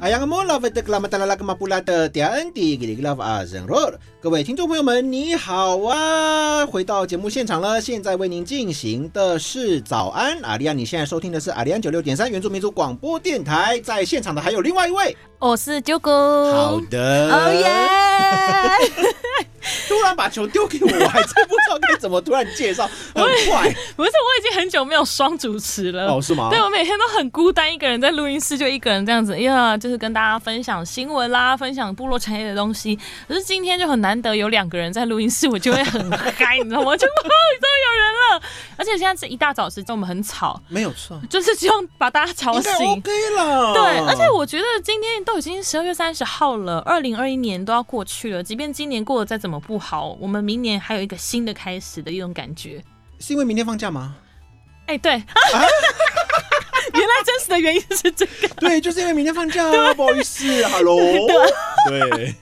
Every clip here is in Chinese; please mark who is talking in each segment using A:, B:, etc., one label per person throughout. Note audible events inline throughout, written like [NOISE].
A: 阿阳莫拉菲德格拉马达拉拉格马布拉的迪安迪给你拉夫阿人罗，各位听众朋友们，你好啊！回到节目现场了，现在为您进行的是早安阿利安，你现在收听的是阿利安九六点三原住民族广播电台，在现场的还有另外一位，
B: 我是九哥。
A: 好的，
B: 哦耶！[LAUGHS]
A: 突然把球丢给我，我还真不知道该怎么突然介绍，[LAUGHS] 很快。
B: 不是，我已经很久没有双主持了。
A: 哦，是吗？
B: 对，我每天都很孤单，一个人在录音室，就一个人这样子，呀，就是跟大家分享新闻啦，分享部落产业的东西。可是今天就很难得有两个人在录音室，我就会很嗨，你知道吗？就终于有人了。而且现在是一大早时间，我们很吵，
A: 没有错，
B: 就是希望把大家吵醒。
A: OK 了。
B: 对，而且我觉得今天都已经十二月三十号了，二零二一年都要过去了，即便今年过得再怎么不好，我们明年还有一个新的开始的一种感觉。
A: 是因为明天放假吗？
B: 哎，对，[LAUGHS] 原来真实的原因是这个。
A: 对，就是因为明天放假，不好意思，[LAUGHS] Hello。对。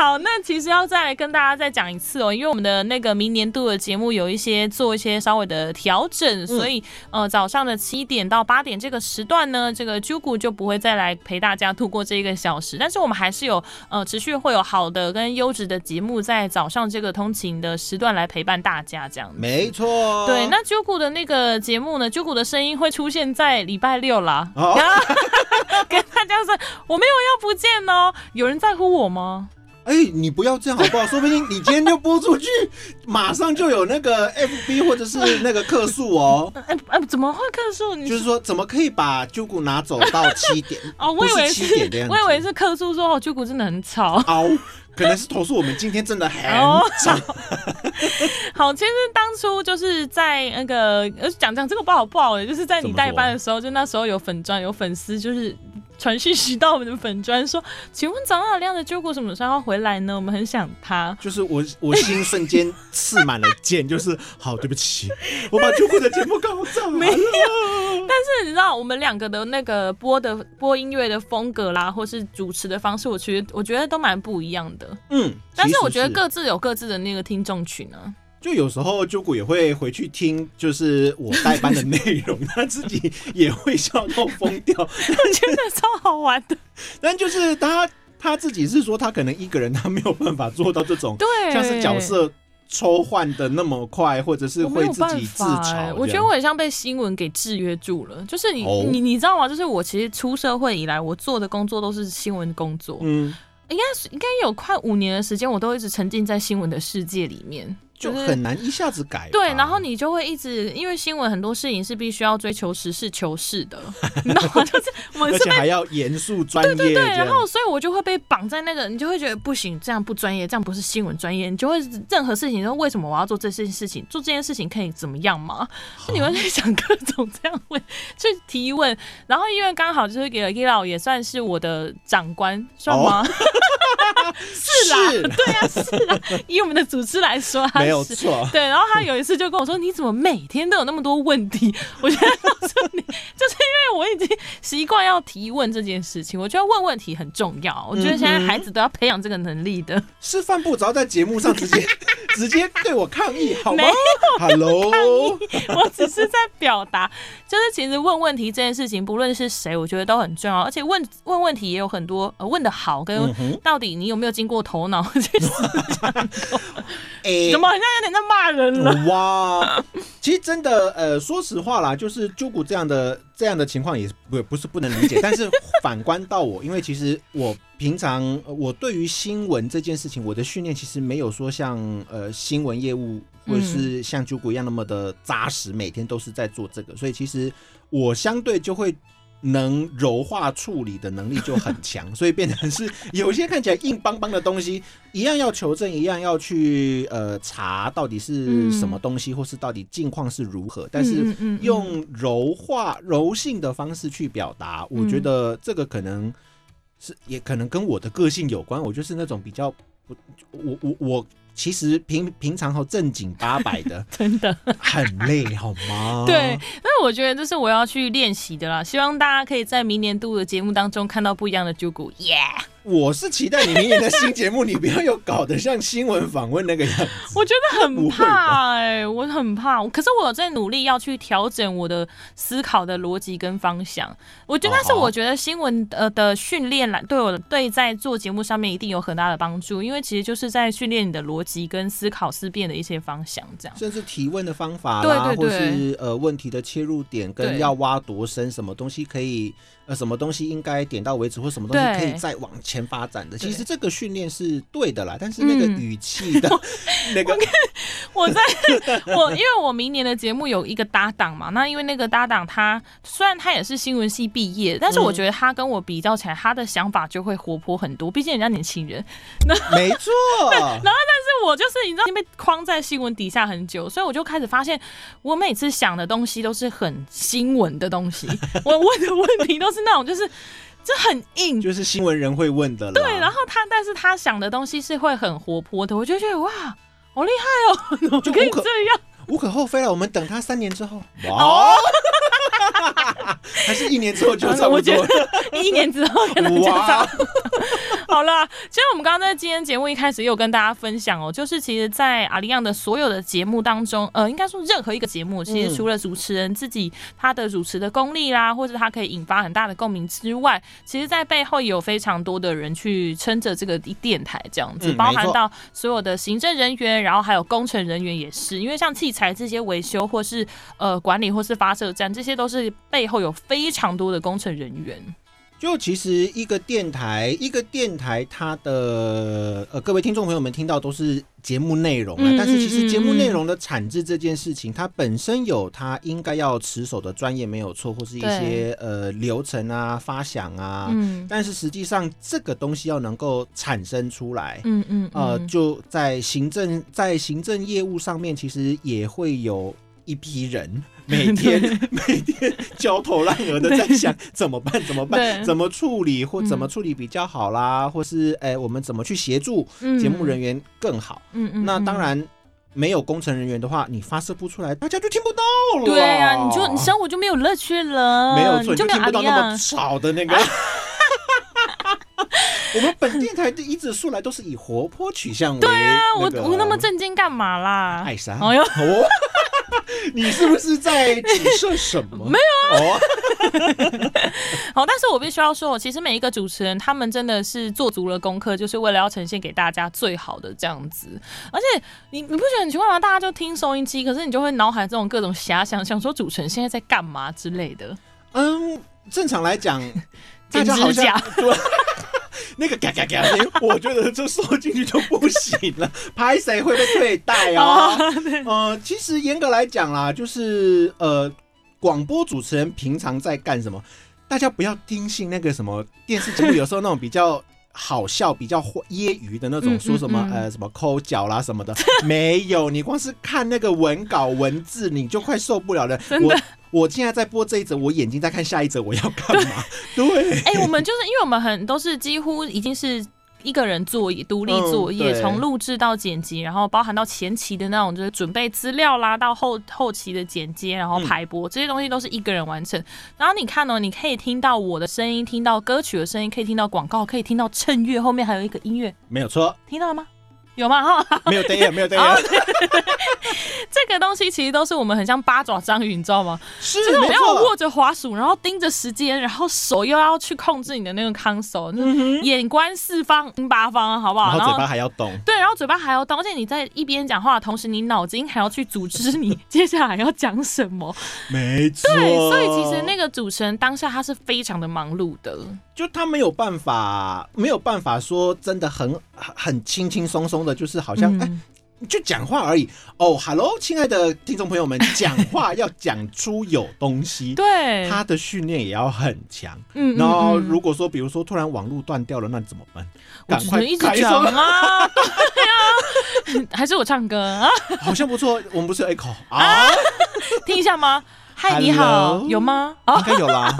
B: 好，那其实要再来跟大家再讲一次哦，因为我们的那个明年度的节目有一些做一些稍微的调整，所以呃早上的七点到八点这个时段呢，这个 Jugu 就不会再来陪大家度过这一个小时，但是我们还是有呃持续会有好的跟优质的节目在早上这个通勤的时段来陪伴大家，这样
A: 没错。
B: 对，那 Jugu 的那个节目呢，Jugu 的声音会出现在礼拜六啦，[LAUGHS] 跟大家说我没有要不见哦，有人在乎我吗？
A: 哎，你不要这样好不好？[LAUGHS] 说不定你今天就播出去，马上就有那个 FB [LAUGHS] 或者是那个客诉哦。
B: 哎哎，怎么会客诉？
A: 就是说，怎么可以把旧股拿走到七点？[LAUGHS]
B: 哦，我以为是，我以为是客诉说哦，旧股真的很吵。
A: 哦，可能是投诉我们今天真的很吵。
B: 好，其实当初就是在那个呃讲讲这个不好不好，就是在你代班的时候，就那时候有粉钻有粉丝就是。传讯息到我们的粉砖说：“请问早上亮的救国什么时候要回来呢？我们很想他。”
A: 就是我，我心瞬间刺满了剑，就是好对不起，我把救国的节目搞砸了。
B: 没有，但是你知道我们两个的那个播的播音乐的风格啦，或是主持的方式，我其实我觉得都蛮不一样的。嗯，但是我觉得各自有各自的那个听众群啊。
A: 就有时候，九谷也会回去听，就是我代班的内容，他自己也会笑到疯掉，[LAUGHS] 我
B: 觉得超好玩的。
A: 但就是他他自己是说，他可能一个人他没有办法做到这种，
B: 对，
A: 像是角色抽换的那么快，或者是会自己自嘲。
B: 我觉得我很像被新闻给制约住了。就是你你你知道吗？就是我其实出社会以来，我做的工作都是新闻工作，嗯，应该是应该有快五年的时间，我都一直沉浸在新闻的世界里面。
A: 就很难一下子改。
B: 对，然后你就会一直，因为新闻很多事情是必须要追求实事求是的，[LAUGHS] 你知道吗？就是我们
A: 而且还要严肃专业。
B: 对对对，然后所以我就会被绑在那个，你就会觉得不行，这样不专业，这样不是新闻专业，你就会任何事情说为什么我要做这件事情？做这件事情可以怎么样吗？就 [LAUGHS] 你会去想各种这样问，去提问。然后因为刚好就是给了 i l 也算是我的长官，算吗？是 [LAUGHS] 啦，[LAUGHS] 对啊，是啊。以我们的组织来说，
A: 没有错。
B: 对，然后他有一次就跟我说：“你怎么每天都有那么多问题？” [LAUGHS] 我觉得告诉你，[LAUGHS] 就是因为我已经习惯要提问这件事情。我觉得问问题很重要。我觉得现在孩子都要培养这个能力的。
A: 是范部只要在节目上直接直接对我抗议，好吗
B: ？Hello，我只是在表达，就是其实问问题这件事情，不论是谁，我觉得都很重要。而且问问问题也有很多，呃，问的好跟到底你有没有经过头脑 [LAUGHS] 去思考？[LAUGHS] 哎，怎么好像有点在骂人了？
A: 哇，其实真的，呃，说实话啦，就是朱古这样的这样的情况也不不是不能理解。[LAUGHS] 但是反观到我，因为其实我平常我对于新闻这件事情，我的训练其实没有说像呃新闻业务或者是像朱古一样那么的扎实，每天都是在做这个，所以其实我相对就会。能柔化处理的能力就很强，所以变成是有些看起来硬邦邦的东西，一样要求证，一样要去呃查到底是什么东西，或是到底境况是如何。但是用柔化、柔性的方式去表达，我觉得这个可能是也可能跟我的个性有关。我就是那种比较不，我我我。其实平平常和正经八百的，[LAUGHS]
B: 真的
A: 很累，好吗？[LAUGHS]
B: 对，那我觉得这是我要去练习的啦。希望大家可以在明年度的节目当中看到不一样的 Jugu，耶！
A: 我是期待你明年的新节目，你不要又搞得像新闻访问那个样子。
B: 我觉得很怕哎、我很怕。可是我有在努力要去调整我的思考的逻辑跟方向。我觉得，但是
A: 哦
B: 我觉得新闻呃的训练来对我对在做节目上面一定有很大的帮助，因为其实就是在训练你的逻辑跟思考思辨的一些方向，这样。
A: 甚至提问的方法啦，
B: 对对对
A: 或是呃问题的切入点，跟要挖多深，什么东西可以呃什么东西应该点到为止，或什么东西可以再往前发展的。其实这个训练是对的啦，但是那个
B: 嗯。
A: 语气的、[LAUGHS] 那个
B: 我在我因为我明年的节目有一个搭档嘛，那因为那个搭档他虽然他也是新闻系毕业，但是我觉得他跟我比较起来，他的想法就会活泼很多，毕竟人家年轻人。[LAUGHS]
A: 没错然后，
B: 但是我就是你知道，已经被框在新闻底下很久，所以我就开始发现，我每次想的东西都是很新闻的东西，我问的问题都是那种就是这很硬。
A: 就是新闻人会问的啦。
B: 对，然后他，但是他想的东西是会很活泼的，我就觉得哇，好厉害哦，[LAUGHS] 就可以这样？
A: 无可厚非了。我们等他三年之后，
B: 哦
A: 哇，[LAUGHS] 还是一年之后就差不
B: 我觉
A: 多
B: 得。[LAUGHS] 一年之后可能就差
A: 哇
B: 不多。[LAUGHS] 好了，其实我们刚刚在今天节目一开始也有跟大家分享哦，就是其实，在阿里样的所有的节目当中，呃，应该说任何一个节目，其实
A: 嗯
B: 除了主持人自己他的主持的功力啦，或者他可以引发很大的共鸣之外，其实在背后也有非常多的人去撑着这个电台这样子，包含到所有的行政人员，然后还有工程人员也是，因为像器材这些维修或是呃管理或是发射站，这些都是背后有非常多的工程人员。
A: 就其实一个电台，一个电台，它的呃，各位听众朋友们听到都是节目内容啊，
B: 嗯
A: 但是其
B: 嗯
A: 实节目
B: 嗯
A: 内容的产制这件事情，它本身有它应该要持守的专业没有错，或是一些呃流程啊、发想啊，
B: 嗯
A: 但是实际上这个东西要能够产生出来。
B: 嗯嗯
A: 呃，
B: 嗯
A: 就在行政在行政业务上面，其实也会有一批人 [LAUGHS] 每天每天焦头烂额的在想怎么办怎么办怎么处理或
B: 嗯
A: 怎么处理比较好啦，或是哎、我们怎么去协助
B: 嗯
A: 节目人员更好？
B: 嗯嗯，嗯
A: 那当。然。没有工程人员的话，你发射不出来，大家就听不到了。
B: 对啊，你就你生活就没有乐趣了，
A: 没有错，
B: 你就
A: 听不到那么。吵的那个。[LAUGHS] 我们本电台的一直素来都是以活泼取向为、
B: 对啊，我
A: 个
B: 我那么震惊干嘛啦？爱呦
A: 哦，[LAUGHS] 你是不是在指涉什么？没有啊。哦，[LAUGHS]
B: 好，但是我必须要说，其实每一个主持人他们真的是做足了功课，就是为了要呈现给大家最好的这样子。而且你你不觉得很奇怪吗？大家就听收音机，可是你就会脑海这种各种遐想，想说主持人现在在干嘛之类的。
A: 嗯，正常来讲，大
B: 剪
A: 家好像对。那个嘎嘎嘎，我觉得这收进去就不行了，拍谁会被退带哦。呃，其实严格来讲啦，就是呃，广播主持人平常在干什么？大家不要听信那个什么电视节目，有时候那种比较好笑、比较揶揄的那种，
B: 嗯
A: 说什么
B: 嗯嗯
A: 呃什么抠脚啦什么的，[LAUGHS] 没有。你光是看那个文稿文字，你就快受不了了。
B: 真的
A: 我我现在在播这一则，我眼睛在看下一则，我要干嘛？[LAUGHS] 对，
B: 哎、我们就是因为我们很都是几乎已经是。一个人作业，独立作业，从录制到剪辑，然后包含到前期的那种就是准备资料啦，到后后期的剪接，然后
A: 嗯
B: 排播、这些东西都是一个人完成。然后你看哦，你可以听到我的声音，听到歌曲的声音，可以听到广告，可以听到衬乐，后面还有一个音乐，
A: 没有错，
B: 听到了吗？有吗？哈，
A: 没有灯眼，没有灯
B: 哦
A: 眼，[LAUGHS]
B: 这个东西其实都是我们很像八爪章鱼，你知道吗？
A: 是
B: 就是我们要握。着滑鼠，然后盯着时间，然后手又要去控制你的那个 console，、就是眼观四方八方，好不好？
A: 然后嘴巴还要动，
B: 对，然后嘴巴还要动，而且你在一边讲话的同时，你脑筋还要去组织你接下来要讲什么。
A: 没错。
B: 对，所以其实那个主持人当下他是非常的忙碌的。
A: 就他没有办法，没有办法说真的很很很轻轻松松的，就是好像哎、
B: 嗯
A: 就讲话而已。哦，Hello，亲爱的听众朋友们，讲话要讲出有东西，
B: 对，
A: 他的训练也要很强。
B: 嗯
A: 然后如果说，比如说突然网络断掉了，那怎么办？
B: 我
A: 赶快
B: 只能一直讲
A: 声
B: 啊，[LAUGHS] 对啊，[LAUGHS] 还是我唱歌啊，[LAUGHS]
A: 好像不错，我们不是有 echo 啊？
B: 听一下吗？嗨，你好，有吗？啊
A: 应，该有啦。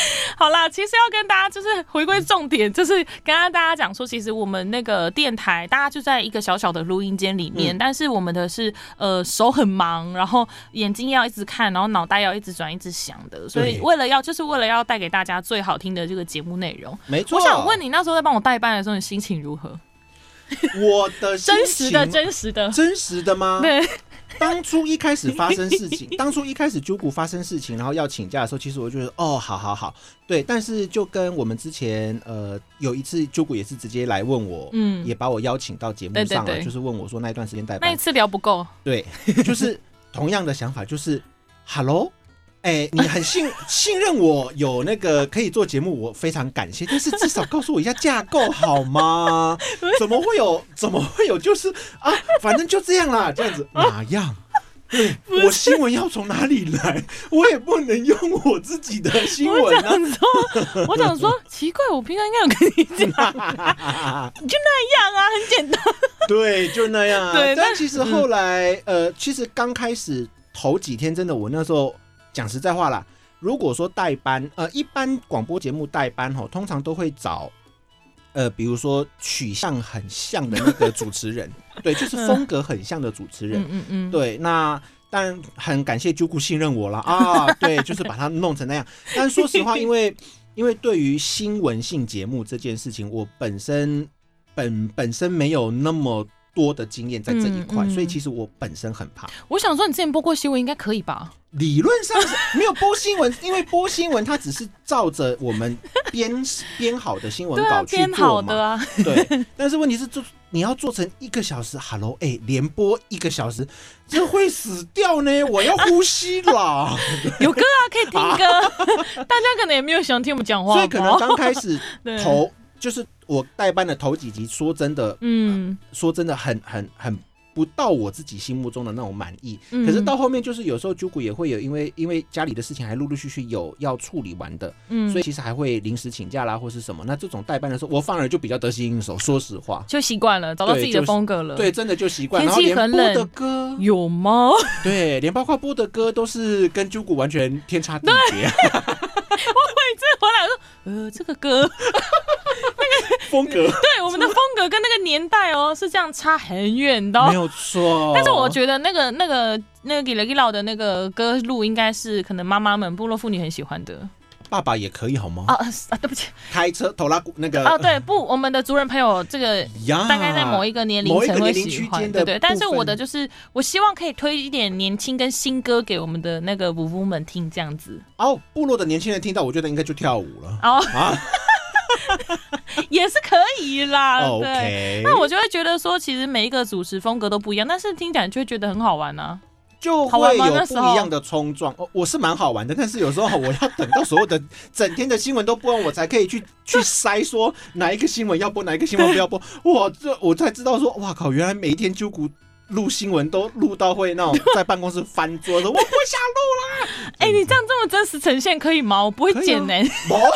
A: [LAUGHS]
B: 好啦，其实要跟大家就是回归重点，就是刚刚大家讲说，其实我们那个电台，大家就在一个小小的录音间里面，
A: 嗯
B: 但是我们的是呃手很忙，然后眼睛要一直看，然后脑袋要一直转、一直想的，所以为了要就是为了要带给大家最好听的这个节目内容。
A: 没错。
B: 我想问你，那时候在帮我代班的时候，你心情如何？
A: 我的
B: 真实的，真实的，
A: 真实的吗？
B: 对，
A: 当初一开始发生事情，[LAUGHS] 当初一开始 j 谷发生事情，然后要请假的时候，其实我就觉得哦，好好好，对。但是就跟我们之前呃有一次 j 谷也是直接来问我，
B: 嗯
A: 也把我邀请到节目上了，就是问我说那一段时间代班，
B: 那一次聊不够，
A: 对，[LAUGHS] 就是同样的想法，就是 Hello。哎、你很信 [LAUGHS] 信任我有那个可以做节目，我非常感谢。但是至少告诉我一下架构好吗？[LAUGHS] 怎么会有？怎么会有？就是啊，反正就这样啦，这样子 [LAUGHS] 哪样？对我新闻要从哪里来？我也不能用我自己的新闻啊。
B: 想说，我想说，奇怪，我平常应该有跟你讲，就那样啊，很简单。
A: 对，就那样啊。
B: 对但
A: 但其实后来，呃，其实刚开始头几天，真的，我那时候讲实在话啦，如果说代班，呃，一般广播节目代班吼，通常都会找。呃，比如说取向很像的那个主持人，[LAUGHS] 对，就是风格很像的主持人，
B: 嗯嗯嗯，
A: 对，那当然很感谢 j 姑信任我了啊，[LAUGHS] 对，就是把它弄成那样。但说实话，因为 [LAUGHS] 因为对于新闻性节目这件事情，我本身本本身没有那么多的经验在这一块，
B: 嗯嗯
A: 所以其实我本身很怕。
B: 我想说，你之前播过新闻，应该可以吧？
A: 理论上是没有播新闻，因为播新闻它只是照着我们编 [LAUGHS] 编好的新闻稿去做嘛。
B: 好的啊，
A: 对，但是问题是做你要做成一个小时，Hello，哎、连播一个小时，这会死掉呢，[LAUGHS] 我要呼吸啦。[LAUGHS]
B: 有歌啊，可以听歌。大家可能也没有想听我们讲话，
A: 所以可能刚开始
B: 对
A: 头就是我代班的头几集，说真的，
B: 嗯，
A: 说真的很很很不到我自己心目中的那种满意。
B: 嗯
A: 可是到后面就是有时候九谷也会有，因为因为家里的事情还陆陆续续有要处理完的，
B: 嗯，
A: 所以其实还会临时请假啦或是什么。那这种代班的时候，我反而就比较得心应手。说实话，
B: 就习惯了，找到自己的风格了。
A: 对，，真的就习惯。
B: 天
A: 然后连播
B: 气很冷
A: 的歌，
B: 有吗？
A: 对，连包括播的歌都是跟九谷完全天差地别，[LAUGHS] 我
B: 每次回来我说，呃，这个歌，
A: 风格 [LAUGHS]
B: 对 [LAUGHS] 我们的风格跟那个年代哦，是这样差很远的哦
A: 没。有错。
B: 但是我觉得那个那个那个给了给老的那个歌路，应该是可能妈妈们部落妇女很喜欢的
A: 爸爸也可以好吗？
B: 啊啊！对不起
A: 开车头拉骨那个
B: 啊，对不，我们的族人朋友这个，大概在某一个年龄层会喜欢，对对。但是我的就是，我希望可以推一点年轻跟新歌给我们的那个舞夫们听，这样子
A: 哦，部落的年轻人听到，我觉得应该就跳舞了。
B: 哦，
A: 啊
B: 也是可以啦。
A: ，OK，
B: 那我就会觉得说，其实每一个主持风格都不一样，但是听起来就会觉得很好玩啊。
A: 就会有不一样的冲撞。哦，我是蛮好玩的，但是有时候我要等到所有的整天的新闻都播完，我才可以去去筛说哪一个新闻要播，哪一个新闻不要播。[LAUGHS] 哇，这我才知道说，哇靠，原来每一天揪骨。录新闻都录到会那种在办公室翻桌子，我不想录啦。[LAUGHS]
B: 哎、你这样这么真实呈现可以吗？我不会剪呢、[LAUGHS]
A: 哦，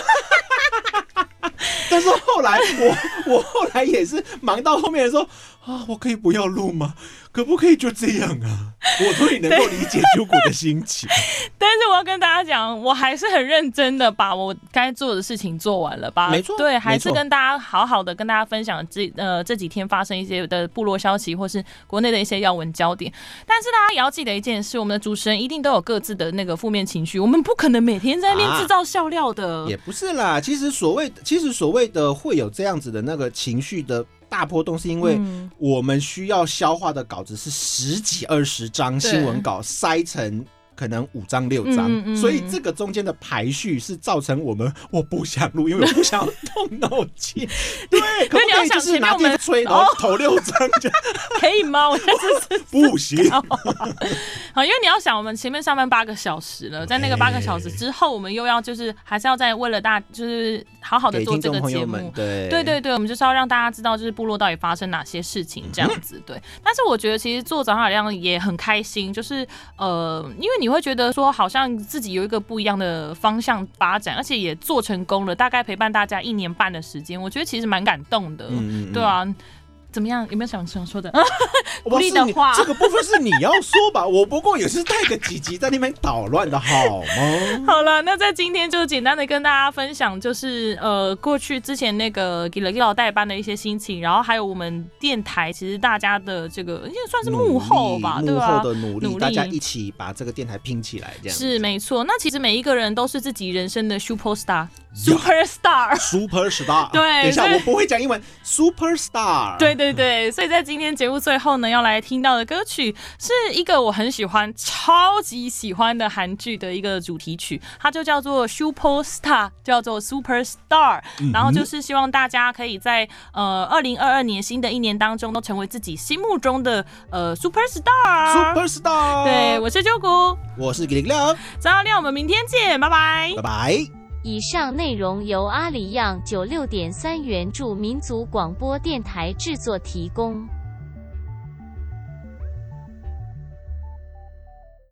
A: 但是后来我我后来也是忙到后面的时候啊，我可以不要录吗？可不可以就这样啊？我终于能够理解揪股的心情。[LAUGHS]
B: 但是我要跟大家讲，我还是很认真的把我该做的事情做完了吧？
A: 没错
B: 对，还是跟大家好好的跟大家分享这呃这几天发生一些的部落消息，或是国内的一些要闻焦点。但是大家也要记得一件事，我们的主持人一定都有各自的那个负面情绪，我们不可能每天在那边
A: 啊
B: 制造笑料的。
A: 也不是啦，其实所谓其实所谓的会有这样子的那个情绪的大波动，是因为
B: 嗯
A: 我们需要消化的稿子是十几二十张新闻稿塞成。可能五张六张，
B: 嗯嗯嗯
A: 所以这个中间的排序是造成我们我不想录，因为我不想动脑筋。[LAUGHS] 对，可不
B: 你要想
A: 可以就是拿
B: 前面我们
A: 电吹，然后投六张就 [LAUGHS]
B: 可以吗？我 [LAUGHS] 下次是
A: 不行。
B: 好，因为你要想，我们前面上班八个小时了，在那个八个小时之后，我们又要就是还是要再为了大，就是好好的做这个节目，。
A: 对
B: 对对对，我们就是要让大家知道，就是部落到底发生哪些事情这样子。对，但是我觉得其实做早上海量也很开心，就是呃，因为你会觉得说好像自己有一个不一样的方向发展，而且也做成功了，大概陪伴大家一年半的时间，我觉得其实蛮感动的。
A: 嗯嗯嗯
B: 对啊。怎么样？有没有想想说的？[LAUGHS]
A: 我
B: 鼓励的话
A: 这个部分是你要说吧，[LAUGHS] 我不过也是带个几集在那边捣乱的好吗？[LAUGHS]
B: 好了，那在今天就简单的跟大家分享，就是呃过去之前那个给了给老代班的一些心情，然后还有我们电台其实大家的这个应该算是幕后吧，对吧？
A: 后的努力，大家一起把这个电台拼起来，这样
B: 是没错。那其实每一个人都是自己人生的 super star，super star。
A: super star。
B: 对
A: 等一下我不会讲英文，super star。
B: 对对对，所以在今天节目最后呢，要来听到的歌曲是一个我很喜欢、超级喜欢的韩剧的一个主题曲，它就叫做 Super Star，叫做 Super Star，、然后就是希望大家可以在呃二零二二年新的一年当中，都成为自己心目中的呃 Super Star。
A: super star。
B: 对，，我是九谷，
A: 我是给力亮，
B: 张耀亮，我们明天见，拜拜
A: 拜。拜。
C: 以上内容由阿里样九六点三元助民族广播电台制作提供。